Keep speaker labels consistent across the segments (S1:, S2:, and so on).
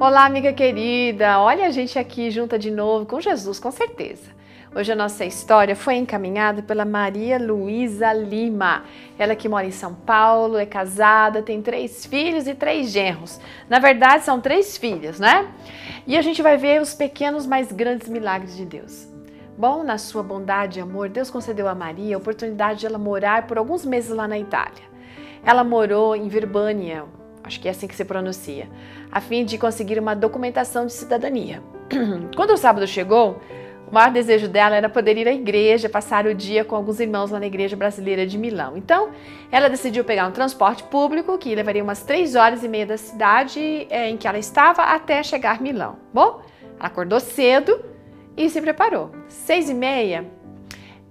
S1: Olá, amiga querida! Olha a gente aqui junta de novo com Jesus, com certeza. Hoje a nossa história foi encaminhada pela Maria Luísa Lima. Ela que mora em São Paulo, é casada, tem três filhos e três genros. Na verdade, são três filhas, né? E a gente vai ver os pequenos, mas grandes milagres de Deus. Bom, na sua bondade e amor, Deus concedeu a Maria a oportunidade de ela morar por alguns meses lá na Itália. Ela morou em Verbânia, acho que é assim que se pronuncia, a fim de conseguir uma documentação de cidadania. Quando o sábado chegou, o maior desejo dela era poder ir à igreja, passar o dia com alguns irmãos lá na igreja brasileira de Milão. Então, ela decidiu pegar um transporte público que levaria umas três horas e meia da cidade é, em que ela estava até chegar a Milão. Bom, ela acordou cedo e se preparou. Seis e meia,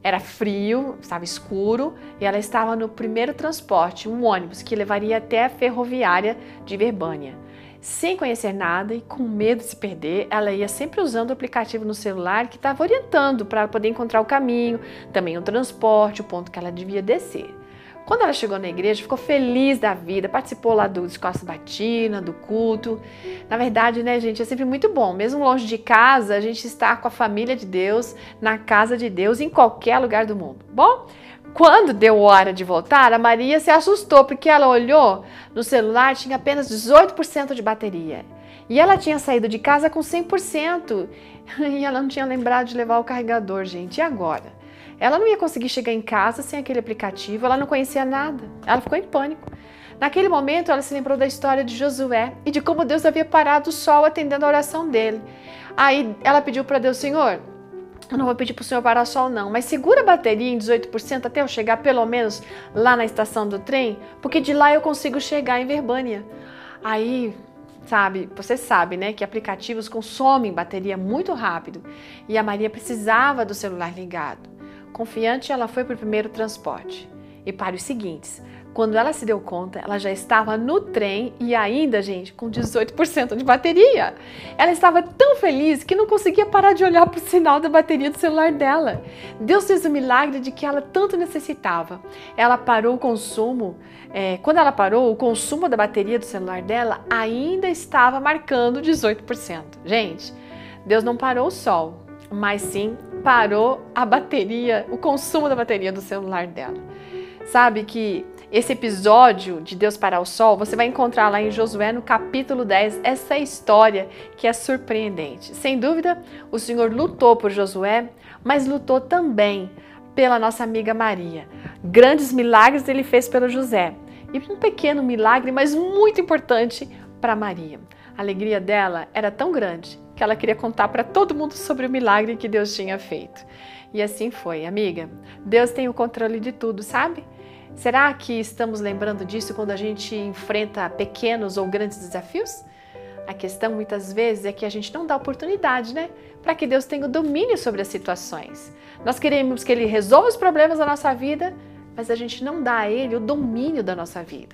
S1: era frio, estava escuro e ela estava no primeiro transporte, um ônibus que levaria até a ferroviária de Verbânia. Sem conhecer nada e com medo de se perder, ela ia sempre usando o aplicativo no celular que estava orientando para poder encontrar o caminho, também o transporte, o ponto que ela devia descer. Quando ela chegou na igreja, ficou feliz da vida, participou lá do Escosta Batina, do culto. Na verdade, né, gente, é sempre muito bom. Mesmo longe de casa, a gente está com a família de Deus, na casa de Deus, em qualquer lugar do mundo. Bom, quando deu hora de voltar, a Maria se assustou porque ela olhou no celular, tinha apenas 18% de bateria. E ela tinha saído de casa com 100%. E ela não tinha lembrado de levar o carregador, gente. E agora? Ela não ia conseguir chegar em casa sem aquele aplicativo, ela não conhecia nada. Ela ficou em pânico. Naquele momento, ela se lembrou da história de Josué e de como Deus havia parado o sol atendendo a oração dele. Aí ela pediu para Deus, Senhor, eu não vou pedir para o senhor parar o sol, não, mas segura a bateria em 18% até eu chegar pelo menos lá na estação do trem, porque de lá eu consigo chegar em Verbânia. Aí, sabe, você sabe, né, que aplicativos consomem bateria muito rápido e a Maria precisava do celular ligado. Confiante, ela foi para o primeiro transporte. E para os seguintes, quando ela se deu conta, ela já estava no trem e ainda, gente, com 18% de bateria. Ela estava tão feliz que não conseguia parar de olhar para o sinal da bateria do celular dela. Deus fez o milagre de que ela tanto necessitava. Ela parou o consumo. É, quando ela parou, o consumo da bateria do celular dela ainda estava marcando 18%. Gente, Deus não parou o sol, mas sim parou a bateria, o consumo da bateria do celular dela. Sabe que esse episódio de Deus parar o sol, você vai encontrar lá em Josué no capítulo 10 essa história que é surpreendente. Sem dúvida, o Senhor lutou por Josué, mas lutou também pela nossa amiga Maria. Grandes milagres ele fez pelo José e um pequeno milagre, mas muito importante para Maria. A alegria dela era tão grande que ela queria contar para todo mundo sobre o milagre que Deus tinha feito. E assim foi, amiga. Deus tem o controle de tudo, sabe? Será que estamos lembrando disso quando a gente enfrenta pequenos ou grandes desafios? A questão muitas vezes é que a gente não dá oportunidade, né? Para que Deus tenha o domínio sobre as situações. Nós queremos que Ele resolva os problemas da nossa vida, mas a gente não dá a Ele o domínio da nossa vida.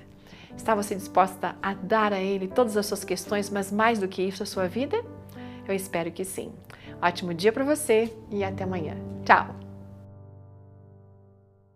S1: Está você disposta a dar a Ele todas as suas questões, mas mais do que isso, a sua vida? Eu espero que sim. Ótimo dia para você e até amanhã. Tchau!